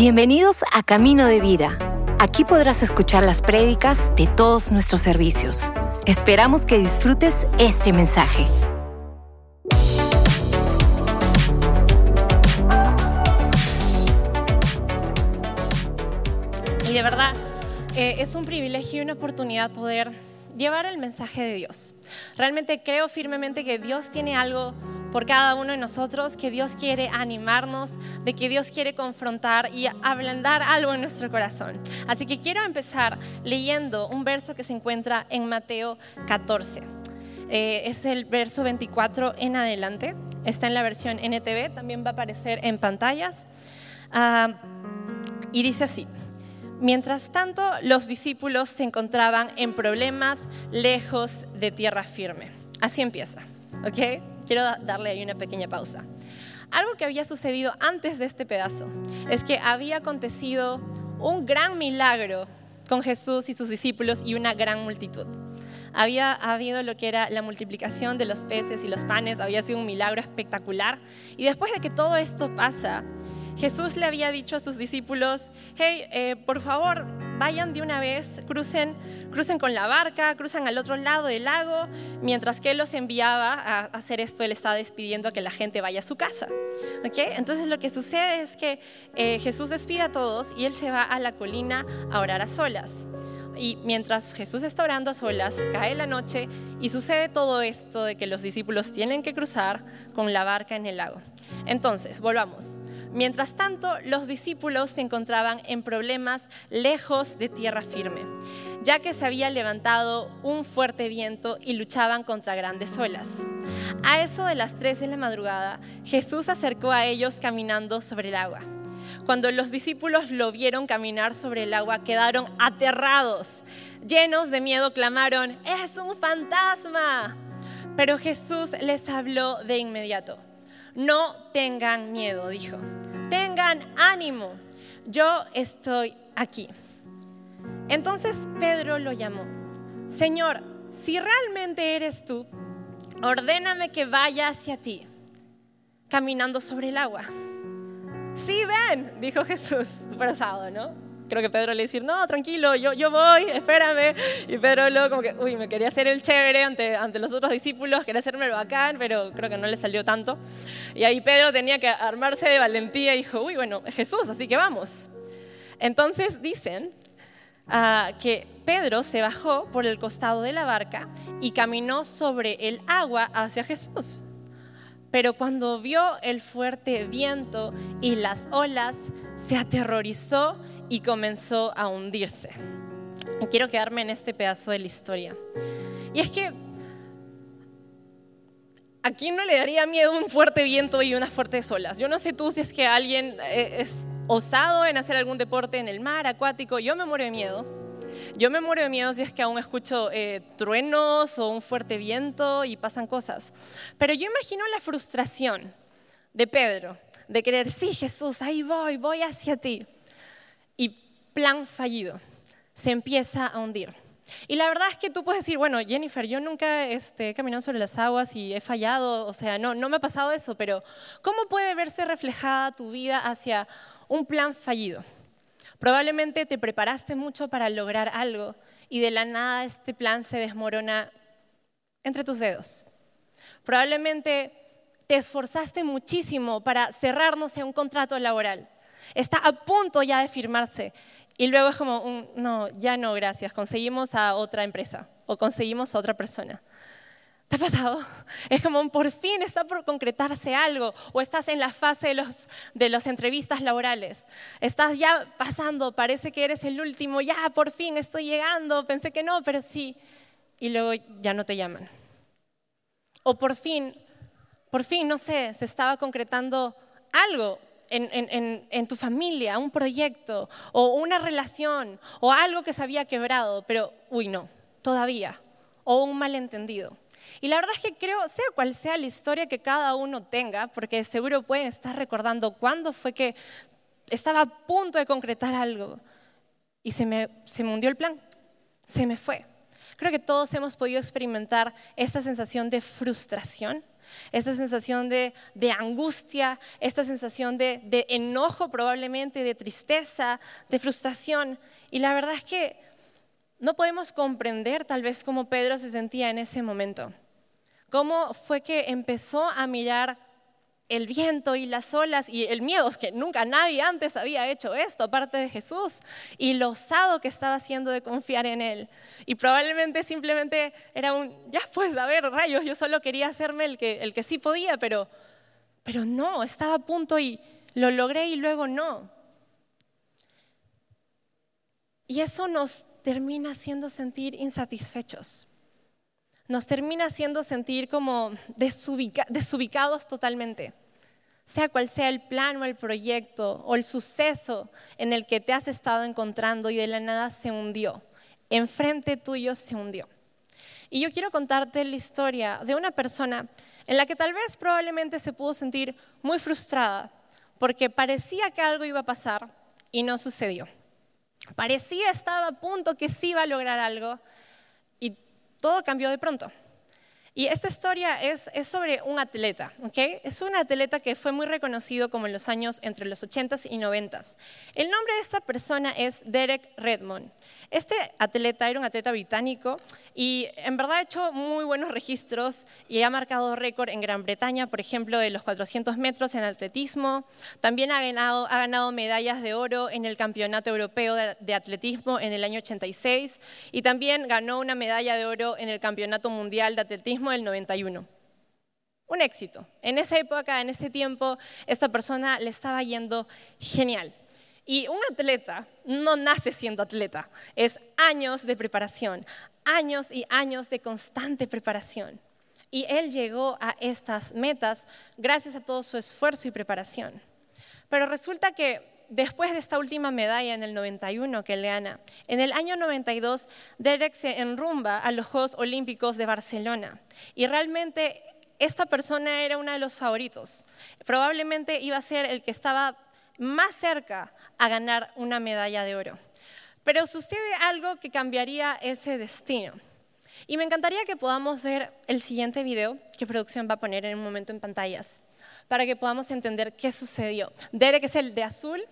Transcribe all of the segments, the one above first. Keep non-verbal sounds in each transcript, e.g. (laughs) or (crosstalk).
Bienvenidos a Camino de Vida. Aquí podrás escuchar las prédicas de todos nuestros servicios. Esperamos que disfrutes este mensaje. Y de verdad, eh, es un privilegio y una oportunidad poder llevar el mensaje de Dios. Realmente creo firmemente que Dios tiene algo por cada uno de nosotros, que Dios quiere animarnos, de que Dios quiere confrontar y ablandar algo en nuestro corazón. Así que quiero empezar leyendo un verso que se encuentra en Mateo 14. Eh, es el verso 24 en adelante. Está en la versión NTV, también va a aparecer en pantallas. Ah, y dice así. Mientras tanto, los discípulos se encontraban en problemas lejos de tierra firme. Así empieza, ¿ok? Quiero darle ahí una pequeña pausa. Algo que había sucedido antes de este pedazo es que había acontecido un gran milagro con Jesús y sus discípulos y una gran multitud. Había habido lo que era la multiplicación de los peces y los panes, había sido un milagro espectacular. Y después de que todo esto pasa, Jesús le había dicho a sus discípulos, hey, eh, por favor, vayan de una vez, crucen, crucen con la barca, cruzan al otro lado del lago, mientras que él los enviaba a hacer esto, él estaba despidiendo a que la gente vaya a su casa. ¿Okay? Entonces lo que sucede es que eh, Jesús despide a todos y él se va a la colina a orar a solas. Y mientras Jesús está orando a solas, cae la noche y sucede todo esto de que los discípulos tienen que cruzar con la barca en el lago. Entonces, volvamos. Mientras tanto, los discípulos se encontraban en problemas lejos de tierra firme, ya que se había levantado un fuerte viento y luchaban contra grandes olas. A eso de las 3 de la madrugada, Jesús se acercó a ellos caminando sobre el agua. Cuando los discípulos lo vieron caminar sobre el agua, quedaron aterrados. Llenos de miedo, clamaron, es un fantasma. Pero Jesús les habló de inmediato. No tengan miedo, dijo. Tengan ánimo. Yo estoy aquí. Entonces Pedro lo llamó. Señor, si realmente eres tú, ordéname que vaya hacia ti, caminando sobre el agua. Sí, ven, dijo Jesús, (laughs) súper ¿no? Creo que Pedro le decir, no, tranquilo, yo, yo voy, espérame. Y Pedro luego como que, uy, me quería hacer el chévere ante, ante los otros discípulos, quería hacerme el bacán, pero creo que no le salió tanto. Y ahí Pedro tenía que armarse de valentía y dijo, uy, bueno, es Jesús, así que vamos. Entonces dicen uh, que Pedro se bajó por el costado de la barca y caminó sobre el agua hacia Jesús. Pero cuando vio el fuerte viento y las olas, se aterrorizó y comenzó a hundirse. Y quiero quedarme en este pedazo de la historia. Y es que ¿A quién no le daría miedo un fuerte viento y unas fuertes olas? Yo no sé tú si es que alguien eh, es osado en hacer algún deporte en el mar, acuático. Yo me muero de miedo. Yo me muero de miedo si es que aún escucho eh, truenos o un fuerte viento y pasan cosas. Pero yo imagino la frustración de Pedro, de querer, sí Jesús, ahí voy, voy hacia ti plan fallido, se empieza a hundir. Y la verdad es que tú puedes decir, bueno, Jennifer, yo nunca este, he caminado sobre las aguas y he fallado, o sea, no, me ha pasado eso, pero ¿cómo puede verse reflejada tu vida hacia un plan fallido? Probablemente te preparaste mucho para lograr algo y de la nada este plan se desmorona entre tus dedos. Probablemente te esforzaste muchísimo para cerrarnos en un contrato laboral. Está a punto ya de firmarse y luego es como, no, ya no, gracias, conseguimos a otra empresa o conseguimos a otra persona. ¿Te ha pasado? (laughs) Es como por fin está por concretarse algo o estás en la fase de, los, de las entrevistas laborales. Estás ya pasando, parece que eres el último, ya por fin estoy llegando, pensé que no, pero sí. Y luego ya no te llaman. O por fin, por fin, no sé, se estaba concretando algo en, tu familia, un proyecto o una relación o algo que se había quebrado, pero, uy, no, todavía, o un malentendido. Y la verdad es que creo, sea cual sea la historia que cada uno tenga, porque seguro pueden estar recordando cuándo fue que estaba a punto de concretar algo y se me, se me hundió el plan, se me fue. Creo que todos hemos podido experimentar esta sensación de frustración esta sensación de, angustia, esta sensación de, de enojo probablemente, de tristeza, de frustración. Y la verdad es que no podemos comprender tal vez cómo Pedro se sentía en ese momento. Cómo fue que empezó a mirar el viento y las olas y el miedo, es que nunca nadie antes había hecho esto, aparte de Jesús, y lo osado que estaba haciendo de confiar en Él. Y probablemente simplemente era un, ya pues, a ver, rayos, yo solo quería hacerme el que, el que sí podía, pero, pero no, estaba a punto y lo logré y luego no. Y eso nos termina haciendo sentir insatisfechos. Nos termina haciendo sentir como desubicados totalmente. Sea cual sea el plan o el proyecto o el suceso en el que te has estado encontrando y de la nada se hundió. Enfrente tuyo se hundió. Y yo quiero contarte la historia de una persona en la que tal vez probablemente se pudo sentir muy frustrada porque parecía que algo iba a pasar y no sucedió. Parecía estaba a punto que sí iba a lograr algo todo cambió de pronto. Y esta historia es, sobre un atleta, ¿ok? Es un atleta que fue muy reconocido como en los años entre los 80s y 90s. El nombre de esta persona es Derek Redmond. Este atleta era un atleta británico y en verdad ha hecho muy buenos registros y ha marcado récord en Gran Bretaña, por ejemplo, de los 400 metros en atletismo. También ha ganado, ha ganado medallas de oro en el Campeonato Europeo de Atletismo en el año 86 y también ganó una medalla de oro en el Campeonato Mundial de Atletismo del 91 un éxito. En esa época, en ese tiempo, esta persona le estaba yendo genial. Y un atleta no nace siendo atleta, es años de preparación, años y años de constante preparación. Y él llegó a estas metas gracias a todo su esfuerzo y preparación. Pero resulta que después de esta última medalla en el 91 que le gana, en el año 92 Derek se enrumba a los Juegos Olímpicos de Barcelona. Y realmente esta persona era uno de los favoritos. Probablemente iba a ser el que estaba más cerca a ganar una medalla de oro. Pero sucede algo que cambiaría ese destino. Y me encantaría que podamos ver el siguiente video que producción va a poner en un momento en pantallas para que podamos entender qué sucedió. Derek es el de azul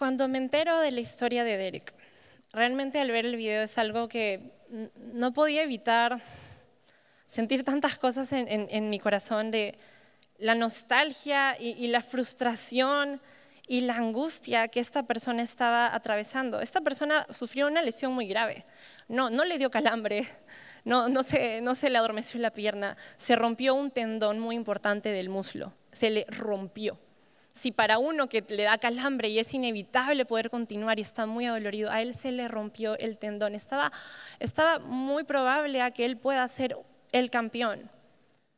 Cuando me entero de la historia de Derek, realmente al ver el video es algo que no podía evitar sentir tantas cosas en, mi corazón de la nostalgia y, la frustración y la angustia que esta persona estaba atravesando. Esta persona sufrió una lesión muy grave. No, no le dio calambre, (laughs) no, no, se, no se le adormeció la pierna, se rompió un tendón muy importante del muslo, se le rompió. Si para uno que le da calambre y es inevitable poder continuar y está muy adolorido, a él se le rompió el tendón. Estaba, muy probable que él pueda ser el campeón.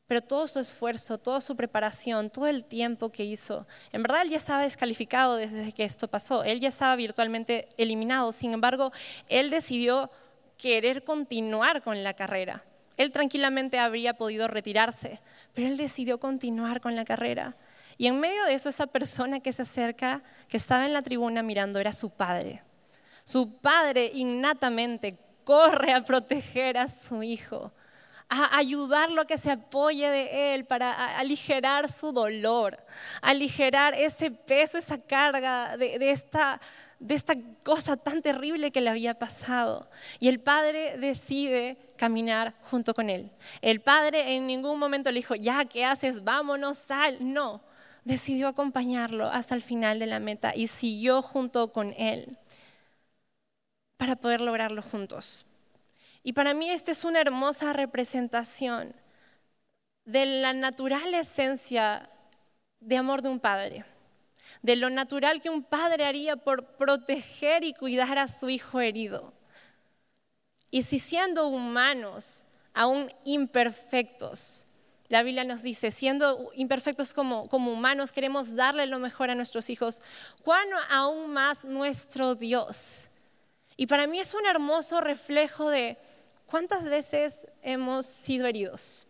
Pero todo su esfuerzo, toda su preparación, todo el tiempo que hizo, en verdad él ya estaba descalificado desde que esto pasó, él ya estaba virtualmente eliminado, sin embargo, él decidió querer continuar con la carrera. Él tranquilamente habría podido retirarse, pero él decidió continuar con la carrera. Y en medio de eso, esa persona que se acerca, que estaba en la tribuna mirando, era su padre. Su padre innatamente corre a proteger a su hijo a ayudarlo a que se apoye de Él para aligerar su dolor, aligerar ese peso, esa carga de, esta, de esta cosa tan terrible que le había pasado. Y el padre decide caminar junto con Él. El padre en ningún momento le dijo, ya, ¿qué haces? Vámonos, sal. No, decidió acompañarlo hasta el final de la meta y siguió junto con Él para poder lograrlo juntos. Y para mí esta es una hermosa representación de la natural esencia de amor de un padre, de lo natural que un padre haría por proteger y cuidar a su hijo herido. Y si siendo humanos, aún imperfectos, la Biblia nos dice, siendo imperfectos como, humanos, queremos darle lo mejor a nuestros hijos, ¿cuán aún más nuestro Dios? Y para mí es un hermoso reflejo de ¿Cuántas veces hemos sido heridos?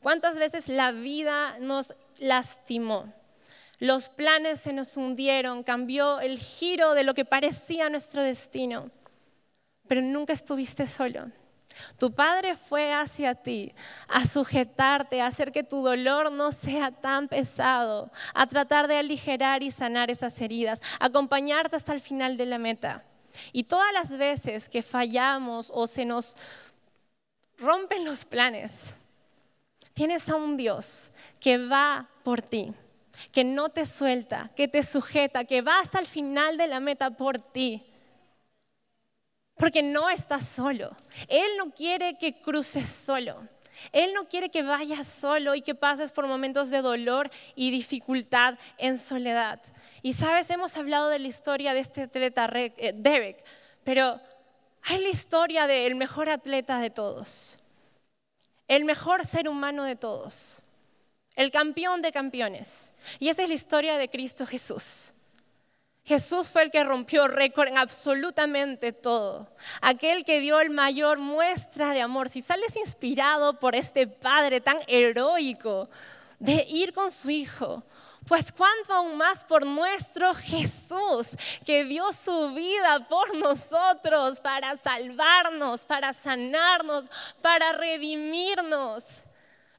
¿Cuántas veces la vida nos lastimó? Los planes se nos hundieron, cambió el giro de lo que parecía nuestro destino, pero nunca estuviste solo. Tu Padre fue hacia ti a sujetarte, a hacer que tu dolor no sea tan pesado, a tratar de aligerar y sanar esas heridas, acompañarte hasta el final de la meta. Y todas las veces que fallamos o se nos rompen los planes. Tienes a un Dios que va por ti, que no te suelta, que te sujeta, que va hasta el final de la meta por ti. Porque no estás solo. Él no quiere que cruces solo. Él no quiere que vayas solo y que pases por momentos de dolor y dificultad en soledad. Y sabes, hemos hablado de la historia de este atleta eh, Derek, pero hay la historia del mejor atleta de todos, el mejor ser humano de todos, el campeón de campeones. Y esa es la historia de Cristo Jesús. Jesús fue el que rompió récord en absolutamente todo. Aquel que dio el mayor muestra de amor. Si sales inspirado por este Padre tan heroico de ir con su Hijo, pues cuánto aún más por nuestro Jesús, que dio su vida por nosotros para salvarnos, para sanarnos, para redimirnos,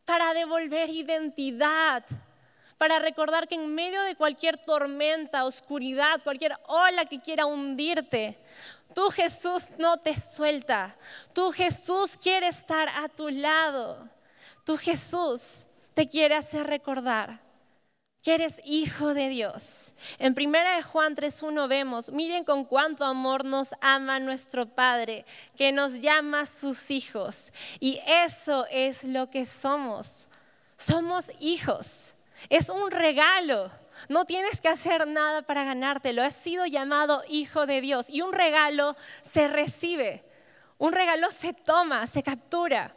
para devolver identidad, para recordar que en medio de cualquier tormenta, oscuridad, cualquier ola que quiera hundirte, tu Jesús no te suelta. Tu Jesús quiere estar a tu lado. Tu Jesús te quiere hacer recordar que eres hijo de Dios. En 1 Juan 3.1 vemos, miren con cuánto amor nos ama nuestro Padre, que nos llama sus hijos. Y eso es lo que somos. Somos hijos. Es un regalo. No tienes que hacer nada para ganártelo. Has sido llamado hijo de Dios. Y un regalo se recibe. Un regalo se toma, se captura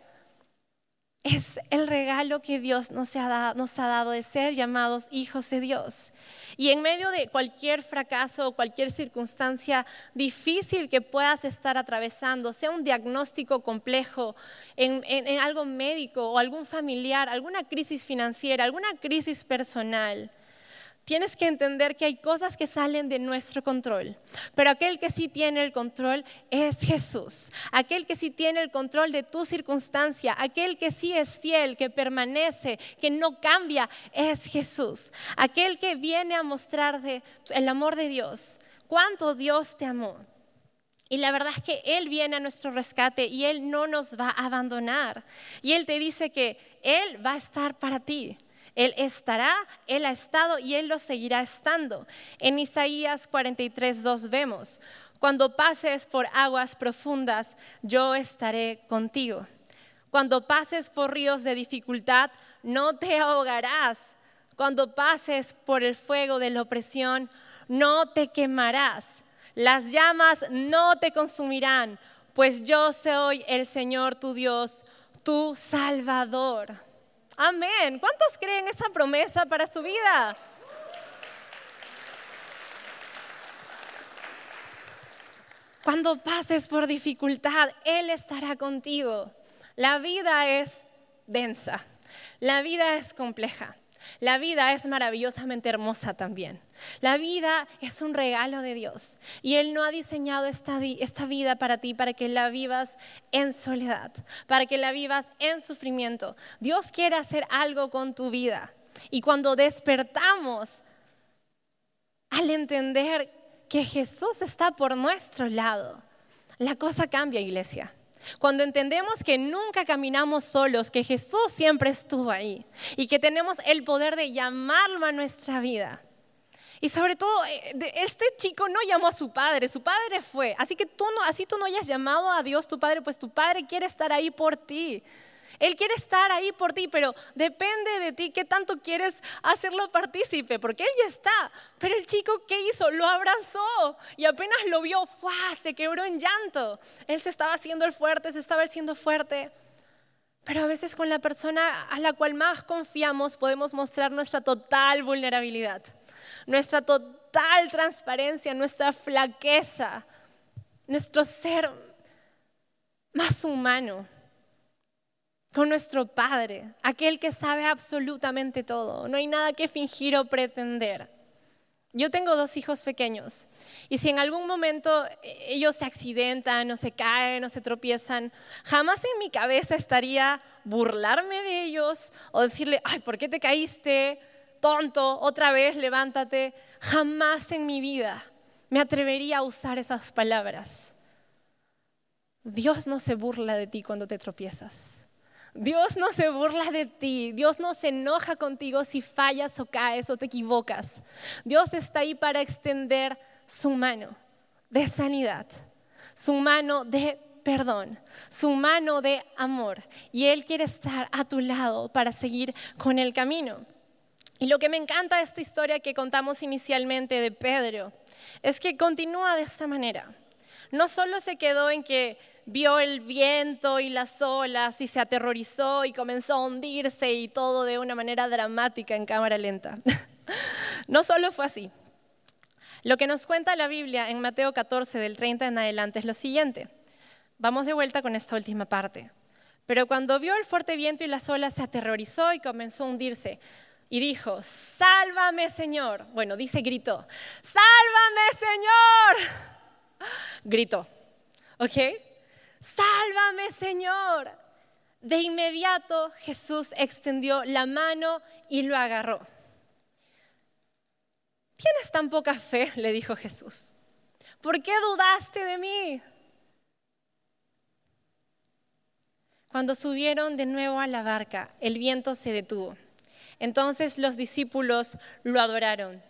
es el regalo que Dios nos ha, dado, nos ha dado de ser llamados hijos de Dios. Y en medio de cualquier fracaso o cualquier circunstancia difícil que puedas estar atravesando, sea un diagnóstico complejo en, en algo médico o algún familiar, alguna crisis financiera, alguna crisis personal, tienes que entender que hay cosas que salen de nuestro control, pero aquel que sí tiene el control es Jesús, aquel que sí tiene el control de tu circunstancia, aquel que sí es fiel, que permanece, que no cambia, es Jesús, aquel que viene a mostrarte el amor de Dios cuánto Dios te amó. Y la verdad es que Él viene a nuestro rescate y Él no nos va a abandonar. Y Él te dice que Él va a estar para ti. Él estará, Él ha estado y Él lo seguirá estando. En Isaías 43, 2 vemos, cuando pases por aguas profundas, yo estaré contigo. Cuando pases por ríos de dificultad, no te ahogarás. Cuando pases por el fuego de la opresión, no te quemarás las llamas no te consumirán, pues yo soy el Señor tu Dios, tu Salvador. Amén. ¿Cuántos creen esa promesa para su vida? Cuando pases por dificultad, Él estará contigo. La vida es densa, la vida es compleja. La vida es maravillosamente hermosa también. La vida es un regalo de Dios y Él no ha diseñado esta, vida para ti para que la vivas en soledad, para que la vivas en sufrimiento. Dios quiere hacer algo con tu vida y cuando despertamos al entender que Jesús está por nuestro lado, la cosa cambia, iglesia. Cuando entendemos que nunca caminamos solos, que Jesús siempre estuvo ahí y que tenemos el poder de llamarlo a nuestra vida. Y sobre todo, eh, este chico no llamó a su padre, su padre fue. Así que tú no, así tú no hayas llamado a Dios tu padre, pues tu padre quiere estar ahí por ti. Él quiere estar ahí por ti, pero depende de ti qué tanto quieres hacerlo partícipe, porque Él ya está. Pero el chico, ¿qué hizo? Lo abrazó y apenas lo vio, ¡fua! se quebró en llanto. Él se estaba haciendo el fuerte, se estaba haciendo fuerte. Pero a veces con la persona a la cual más confiamos podemos mostrar nuestra total vulnerabilidad, nuestra total transparencia, nuestra flaqueza, nuestro ser más humano con nuestro Padre, aquel que sabe absolutamente todo. No hay nada que fingir o pretender. Yo tengo dos hijos pequeños y si en algún momento ellos se accidentan o se caen o se tropiezan, jamás en mi cabeza estaría burlarme de ellos o decirle, ay, ¿por qué te caíste? Tonto, otra vez levántate. Jamás en mi vida me atrevería a usar esas palabras. Dios no se burla de ti cuando te tropiezas. Dios no se burla de ti, Dios no se enoja contigo si fallas o caes o te equivocas. Dios está ahí para extender su mano de sanidad, su mano de perdón, su mano de amor. Y Él quiere estar a tu lado para seguir con el camino. Y lo que me encanta de esta historia que contamos inicialmente de Pedro es que continúa de esta manera. No solo se quedó en que vio el viento y las olas y se aterrorizó y comenzó a hundirse y todo de una manera dramática en cámara lenta. (laughs) no solo fue así. Lo que nos cuenta la Biblia en Mateo 14 del 30 en adelante es lo siguiente. Vamos de vuelta con esta última parte. Pero cuando vio el fuerte viento y las olas se aterrorizó y comenzó a hundirse y dijo, sálvame Señor. Bueno, dice, gritó, sálvame Señor. (laughs) Gritó, ¿ok? Sálvame Señor. De inmediato Jesús extendió la mano y lo agarró. ¿Tienes tan poca fe? (laughs) le dijo Jesús. ¿Por qué dudaste de mí? Cuando subieron de nuevo a la barca, el viento se detuvo. Entonces los discípulos lo adoraron.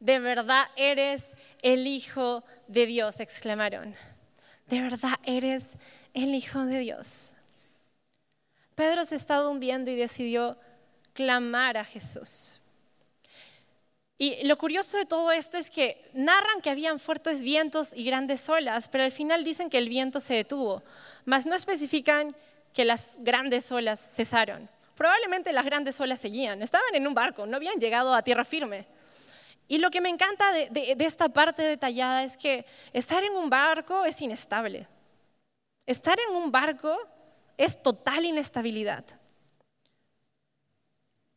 De verdad eres el Hijo de Dios, exclamaron de verdad eres el Hijo de Dios. Pedro se estaba hundiendo y decidió clamar a Jesús. Y lo curioso de todo esto es que narran que habían fuertes vientos y grandes olas, pero al final dicen que el viento se detuvo, mas no especifican que las grandes olas cesaron. Probablemente las grandes olas seguían, estaban en un barco, no habían llegado a tierra firme. Y lo que me encanta de, esta parte detallada es que estar en un barco es inestable. Estar en un barco es total inestabilidad.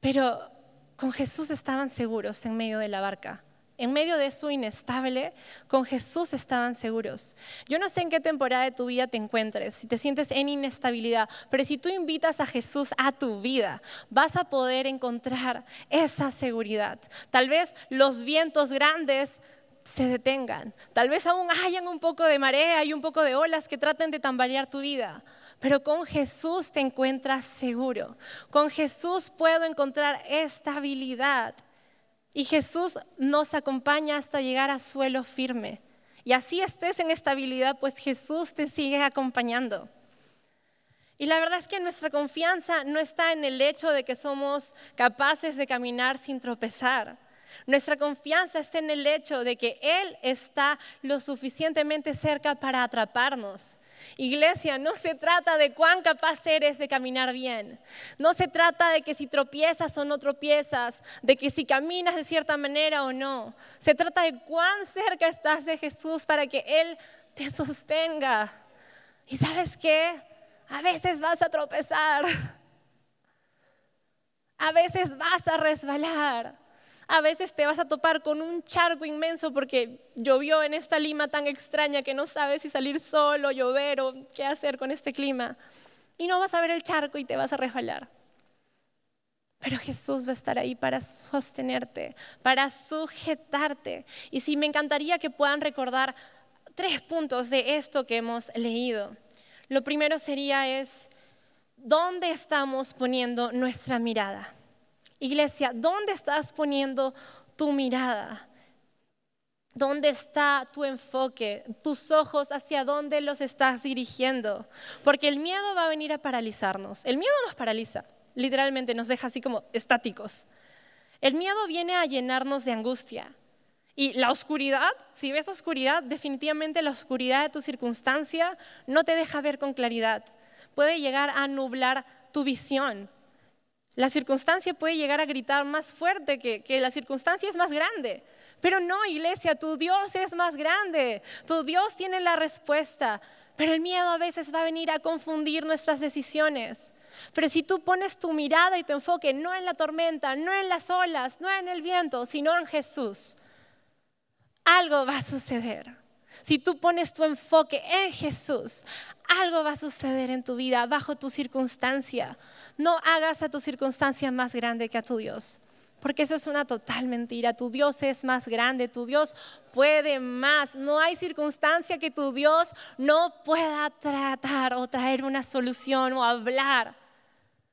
Pero con Jesús estaban seguros en medio de la barca. En medio de su inestable, con Jesús estaban seguros. Yo no sé en qué temporada de tu vida te encuentres, si te sientes en inestabilidad, pero si tú invitas a Jesús a tu vida, vas a poder encontrar esa seguridad. Tal vez los vientos grandes se detengan. Tal vez aún hayan un poco de marea y un poco de olas que traten de tambalear tu vida. Pero con Jesús te encuentras seguro. Con Jesús puedo encontrar estabilidad. Y Jesús nos acompaña hasta llegar a suelo firme. Y así estés en estabilidad, pues Jesús te sigue acompañando. Y la verdad es que nuestra confianza no está en el hecho de que somos capaces de caminar sin tropezar. Nuestra confianza está en el hecho de que Él está lo suficientemente cerca para atraparnos. Iglesia, no se trata de cuán capaz eres de caminar bien. No se trata de que si tropiezas o no tropiezas, de que si caminas de cierta manera o no. Se trata de cuán cerca estás de Jesús para que Él te sostenga. ¿Y sabes qué? A veces vas a tropezar. A veces vas a resbalar. A veces te vas a topar con un charco inmenso porque llovió en esta Lima tan extraña que no sabes si salir solo, llover o qué hacer con este clima. Y no vas a ver el charco y te vas a resbalar. Pero Jesús va a estar ahí para sostenerte, para sujetarte. Y sí, me encantaría que puedan recordar tres puntos de esto que hemos leído. Lo primero sería es, ¿dónde estamos poniendo nuestra mirada? Iglesia, ¿dónde estás poniendo tu mirada? ¿Dónde está tu enfoque? ¿Tus ojos hacia dónde los estás dirigiendo? Porque el miedo va a venir a paralizarnos. El miedo nos paraliza, literalmente nos deja así como estáticos. El miedo viene a llenarnos de angustia. Y la oscuridad, si ves oscuridad, definitivamente la oscuridad de tu circunstancia no te deja ver con claridad. Puede llegar a nublar tu visión. La circunstancia puede llegar a gritar más fuerte que, que la circunstancia es más grande. Pero no, iglesia, tu Dios es más grande. Tu Dios tiene la respuesta. Pero el miedo a veces va a venir a confundir nuestras decisiones. Pero si tú pones tu mirada y tu enfoque no en la tormenta, no en las olas, no en el viento, sino en Jesús, algo va a suceder. Si tú pones tu enfoque en Jesús, algo va a suceder en tu vida bajo tu circunstancia. No hagas a tu circunstancia más grande que a tu Dios. Porque esa es una total mentira. Tu Dios es más grande, tu Dios puede más. No hay circunstancia que tu Dios no pueda tratar o traer una solución o hablar.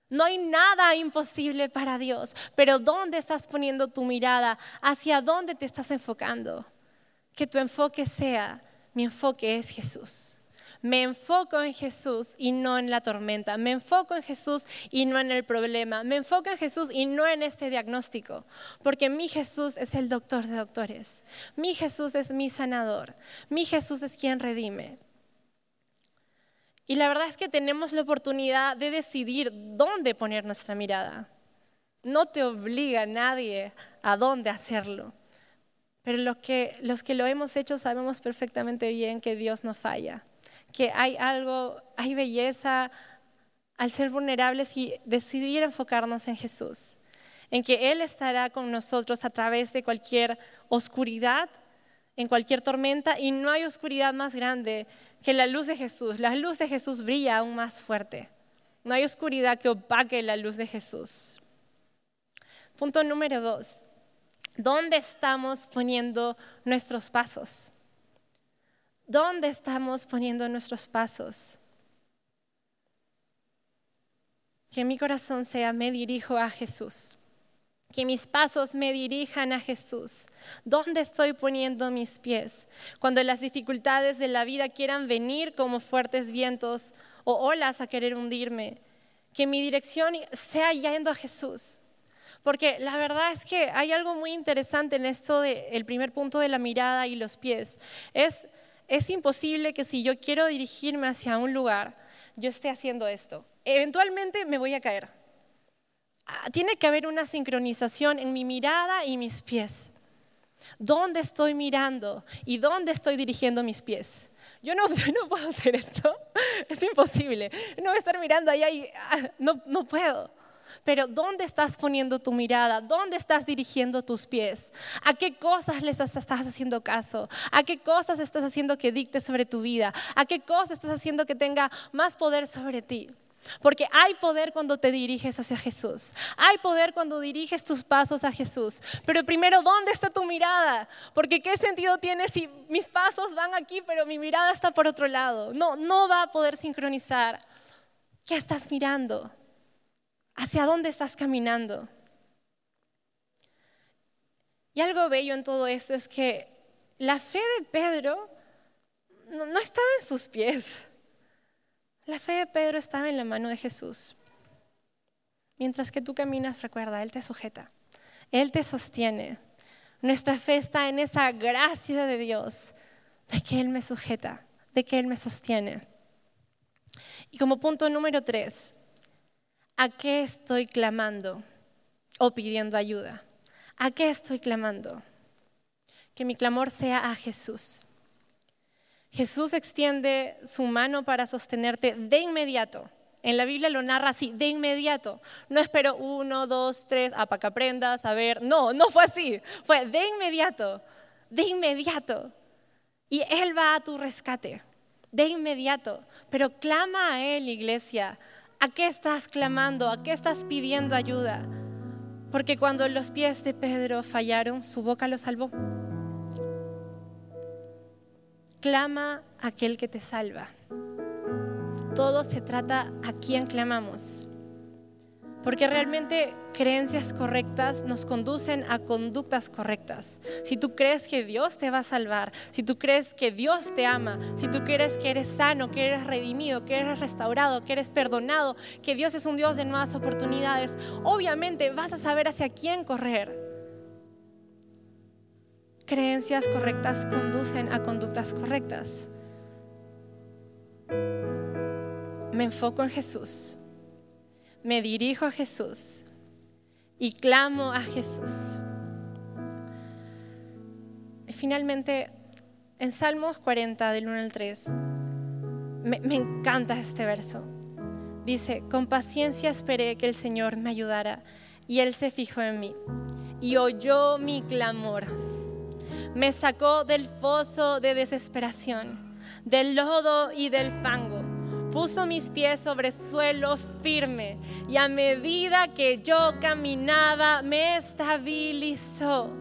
No hay nada imposible para Dios. Pero ¿dónde estás poniendo tu mirada? ¿Hacia dónde te estás enfocando? Que tu enfoque sea, mi enfoque es Jesús. Me enfoco en Jesús y no en la tormenta. Me enfoco en Jesús y no en el problema. Me enfoco en Jesús y no en este diagnóstico. Porque mi Jesús es el doctor de doctores. Mi Jesús es mi sanador. Mi Jesús es quien redime. Y la verdad es que tenemos la oportunidad de decidir dónde poner nuestra mirada. No te obliga nadie a dónde hacerlo. Pero los que, los que lo hemos hecho sabemos perfectamente bien que Dios no falla que hay algo, hay belleza al ser vulnerables y decidir enfocarnos en Jesús, en que Él estará con nosotros a través de cualquier oscuridad, en cualquier tormenta, y no hay oscuridad más grande que la luz de Jesús. La luz de Jesús brilla aún más fuerte. No hay oscuridad que opaque la luz de Jesús. Punto número dos. ¿Dónde estamos poniendo nuestros pasos? ¿Dónde estamos poniendo nuestros pasos? Que mi corazón sea, me dirijo a Jesús. Que mis pasos me dirijan a Jesús. ¿Dónde estoy poniendo mis pies? Cuando las dificultades de la vida quieran venir como fuertes vientos o olas a querer hundirme, que mi dirección sea yendo a Jesús. Porque la verdad es que hay algo muy interesante en esto del primer punto de la mirada y los pies. Es es imposible que si yo quiero dirigirme hacia un lugar, yo esté haciendo esto. Eventualmente me voy a caer. Ah, tiene que haber una sincronización en mi mirada y mis pies. ¿Dónde estoy mirando y dónde estoy dirigiendo mis pies? Yo no, (laughs) no puedo hacer esto, (laughs) es imposible. No voy a estar mirando allá y ah, no, no puedo. Pero ¿dónde estás poniendo tu mirada? ¿Dónde estás dirigiendo tus pies? ¿A qué cosas les estás haciendo caso? ¿A qué cosas estás haciendo que dicte sobre tu vida? ¿A qué cosas estás haciendo que tenga más poder sobre ti? Porque hay poder cuando te diriges hacia Jesús. Hay poder cuando diriges tus pasos a Jesús. Pero primero, ¿dónde está tu mirada? Porque ¿qué sentido tiene si mis pasos van aquí, pero mi mirada está por otro lado? No, no va a poder sincronizar. ¿Qué estás mirando? ¿Hacia dónde estás caminando? Y algo bello en todo esto es que la fe de Pedro no, estaba en sus pies. La fe de Pedro estaba en la mano de Jesús. Mientras que tú caminas, recuerda, Él te sujeta, Él te sostiene. Nuestra fe está en esa gracia de Dios, de que Él me sujeta, de que Él me sostiene. Y como punto número tres, ¿a qué estoy clamando o pidiendo ayuda? ¿A qué estoy clamando? Que mi clamor sea a Jesús. Jesús extiende su mano para sostenerte de inmediato. En la Biblia lo narra así, de inmediato. No espero uno, dos, tres, ah, para que aprendas a ver. No, no fue así. Fue de inmediato, de inmediato. Y Él va a tu rescate, de inmediato. Pero clama a Él, iglesia. ¿A qué estás clamando? ¿A qué estás pidiendo ayuda? Porque cuando los pies de Pedro fallaron, su boca lo salvó. Clama a aquel que te salva. Todo se trata a quién clamamos. Porque realmente creencias correctas nos conducen a conductas correctas. Si tú crees que Dios te va a salvar, si tú crees que Dios te ama, si tú crees que eres sano, que eres redimido, que eres restaurado, que eres perdonado, que Dios es un Dios de nuevas oportunidades, obviamente vas a saber hacia quién correr. Creencias correctas conducen a conductas correctas. Me enfoco en Jesús me dirijo a Jesús y clamo a Jesús. Finalmente, en Salmos 40, del 1 al 3, me, me encanta este verso. Dice, con paciencia esperé que el Señor me ayudara y Él se fijó en mí y oyó mi clamor. Me sacó del foso de desesperación, del lodo y del fango puso mis pies sobre suelo firme y a medida que yo caminaba me estabilizó.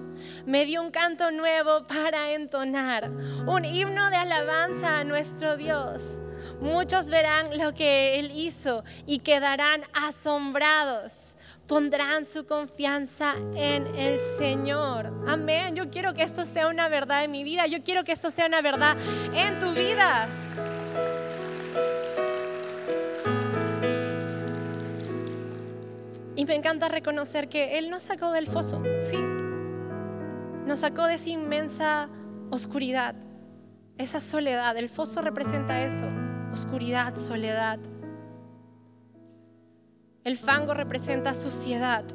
Me dio un canto nuevo para entonar, un himno de alabanza a nuestro Dios. Muchos verán lo que Él hizo y quedarán asombrados. Pondrán su confianza en el Señor. Amén. Yo quiero que esto sea una verdad en mi vida. Yo quiero que esto sea una verdad en tu vida. Y me encanta reconocer que Él nos sacó del foso, sí. Nos sacó de esa inmensa oscuridad, esa soledad. El foso representa eso, oscuridad, soledad. El fango representa suciedad,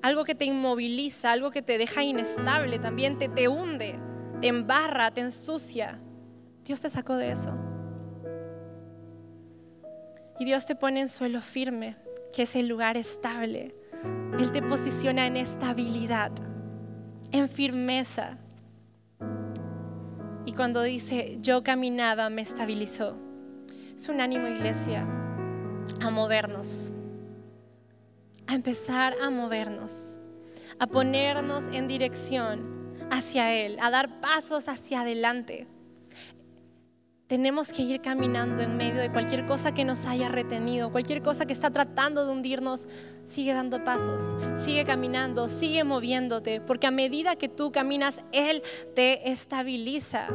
algo que te inmoviliza, algo que te deja inestable, también te, te hunde, te embarra, te ensucia. Dios te sacó de eso. Y Dios te pone en suelo firme que es el lugar estable. Él te posiciona en estabilidad, en firmeza. Y cuando dice, yo caminaba, me estabilizó. Es un ánimo, iglesia, a movernos, a empezar a movernos, a ponernos en dirección hacia Él, a dar pasos hacia adelante. Tenemos que ir caminando en medio de cualquier cosa que nos haya retenido, cualquier cosa que está tratando de hundirnos. Sigue dando pasos, sigue caminando, sigue moviéndote, porque a medida que tú caminas, Él te estabiliza.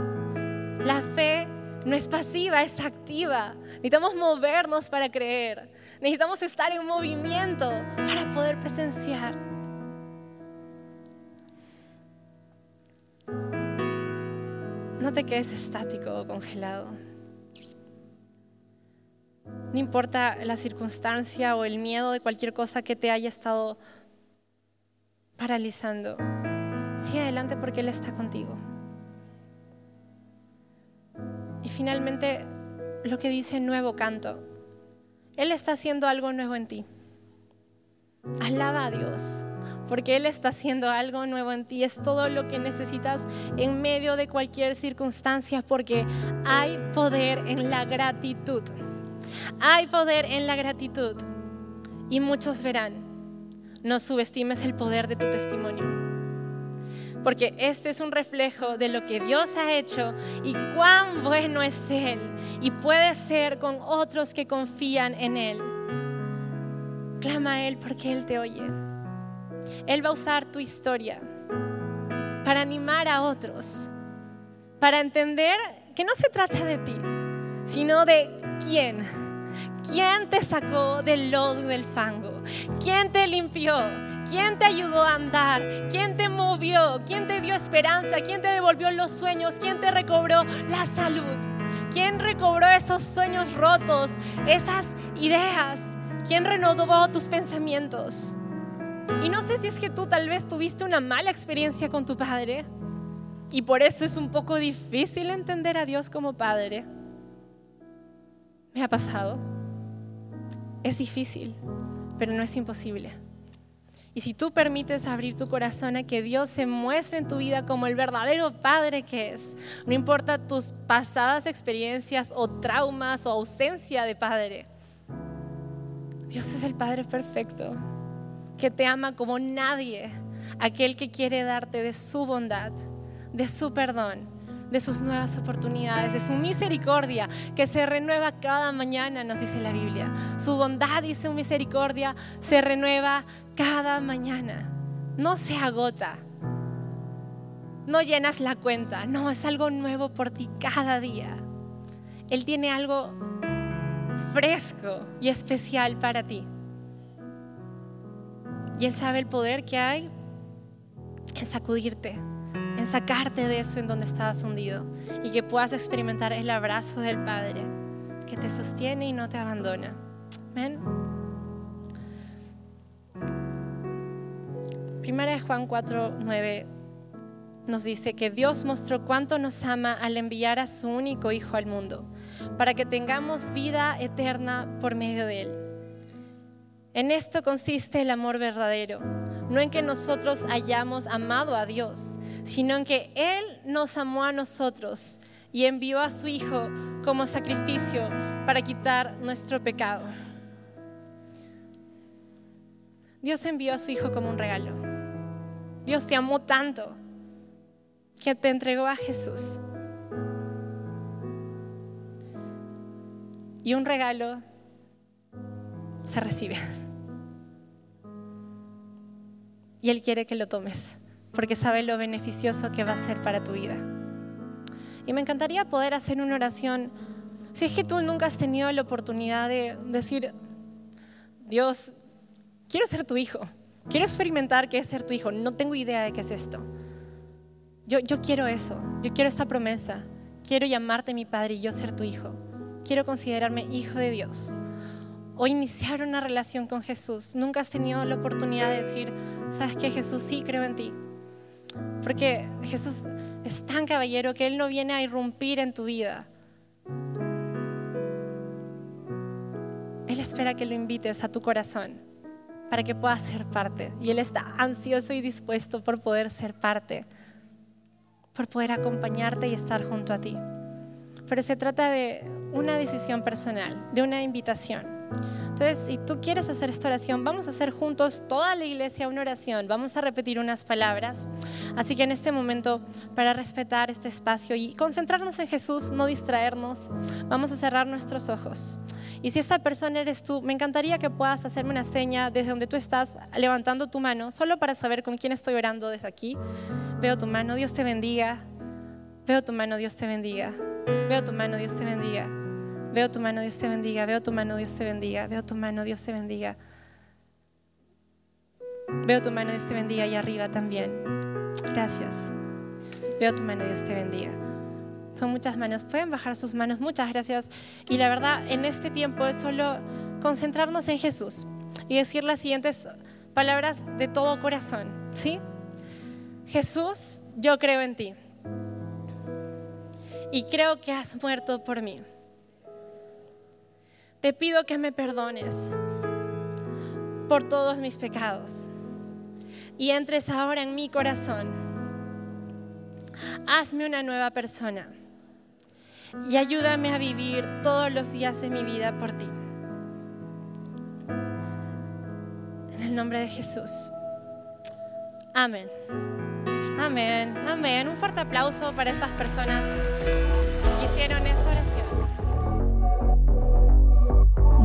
La fe no es pasiva, es activa. Necesitamos movernos para creer. Necesitamos estar en movimiento para poder presenciar. No te quedes estático o congelado. No importa la circunstancia o el miedo de cualquier cosa que te haya estado paralizando. Sigue adelante porque Él está contigo. Y finalmente, lo que dice nuevo canto. Él está haciendo algo nuevo en ti. Alaba a Dios porque Él está haciendo algo nuevo en ti. Es todo lo que necesitas en medio de cualquier circunstancia, porque hay poder en la gratitud. Hay poder en la gratitud y muchos verán. No subestimes el poder de tu testimonio. Porque este es un reflejo de lo que Dios ha hecho y cuán bueno es Él. Y puede ser con otros que confían en Él. Clama a Él porque Él te oye. Él va a usar tu historia para animar a otros, para entender que no se trata de ti, sino de quién. ¿Quién te sacó del lodo del fango? ¿Quién te limpió? ¿Quién te ayudó a andar? ¿Quién te movió? ¿Quién te dio esperanza? ¿Quién te devolvió los sueños? ¿Quién te recobró la salud? ¿Quién recobró esos sueños rotos? Esas ideas. ¿Quién renovó tus pensamientos? Y no sé si es que tú tal vez tuviste una mala experiencia con tu padre y por eso es un poco difícil entender a Dios como padre. Me ha pasado. Es difícil, pero no es imposible. Y si tú permites abrir tu corazón a que Dios se muestre en tu vida como el verdadero Padre que es, no importa tus pasadas experiencias o traumas o ausencia de Padre, Dios es el Padre perfecto que te ama como nadie, aquel que quiere darte de su bondad, de su perdón, de sus nuevas oportunidades, de su misericordia que se renueva cada mañana, nos dice la Biblia. Su bondad y su misericordia se renueva cada mañana, no se agota. No llenas la cuenta, no, es algo nuevo por ti cada día. Él tiene algo fresco y especial para ti. Y Él sabe el poder que hay en sacudirte, en sacarte de eso en donde estabas hundido y que puedas experimentar el abrazo del Padre que te sostiene y no te abandona. Amén. Primera de Juan 4, 9 nos dice que Dios mostró cuánto nos ama al enviar a su único Hijo al mundo, para que tengamos vida eterna por medio de Él. En esto consiste el amor verdadero, no en que nosotros hayamos amado a Dios, sino en que Él nos amó a nosotros y envió a su Hijo como sacrificio para quitar nuestro pecado. Dios envió a su Hijo como un regalo. Dios te amó tanto que te entregó a Jesús. Y un regalo se recibe. Y Él quiere que lo tomes, porque sabe lo beneficioso que va a ser para tu vida. Y me encantaría poder hacer una oración. Si es que tú nunca has tenido la oportunidad de decir, Dios, quiero ser tu hijo, quiero experimentar qué es ser tu hijo, no tengo idea de qué es esto. Yo, yo quiero eso, yo quiero esta promesa, quiero llamarte mi padre y yo ser tu hijo, quiero considerarme hijo de Dios o iniciar una relación con Jesús, nunca has tenido la oportunidad de decir, sabes que Jesús sí creo en ti. Porque Jesús es tan caballero que Él no viene a irrumpir en tu vida. Él espera que lo invites a tu corazón para que puedas ser parte. Y Él está ansioso y dispuesto por poder ser parte, por poder acompañarte y estar junto a ti. Pero se trata de una decisión personal, de una invitación. Entonces, si tú quieres hacer esta oración, vamos a hacer juntos toda la iglesia una oración. Vamos a repetir unas palabras. Así que en este momento, para respetar este espacio y concentrarnos en Jesús, no distraernos, vamos a cerrar nuestros ojos. Y si esta persona eres tú, me encantaría que puedas hacerme una seña desde donde tú estás, levantando tu mano, solo para saber con quién estoy orando desde aquí. Veo tu mano, Dios te bendiga. Veo tu mano, Dios te bendiga. Veo tu mano, Dios te bendiga. Veo tu mano, Dios te bendiga. Veo tu mano, Dios te bendiga. Veo tu mano, Dios te bendiga. Veo tu mano, Dios te bendiga. Y arriba también. Gracias. Veo tu mano, Dios te bendiga. Son muchas manos. Pueden bajar sus manos. Muchas gracias. Y la verdad, en este tiempo es solo concentrarnos en Jesús y decir las siguientes palabras de todo corazón. ¿Sí? Jesús, yo creo en ti. Y creo que has muerto por mí te pido que me perdones por todos mis pecados y entres ahora en mi corazón. Hazme una nueva persona y ayúdame a vivir todos los días de mi vida por ti. En el nombre de Jesús. Amén. Amén. Amén. Un fuerte aplauso para estas personas.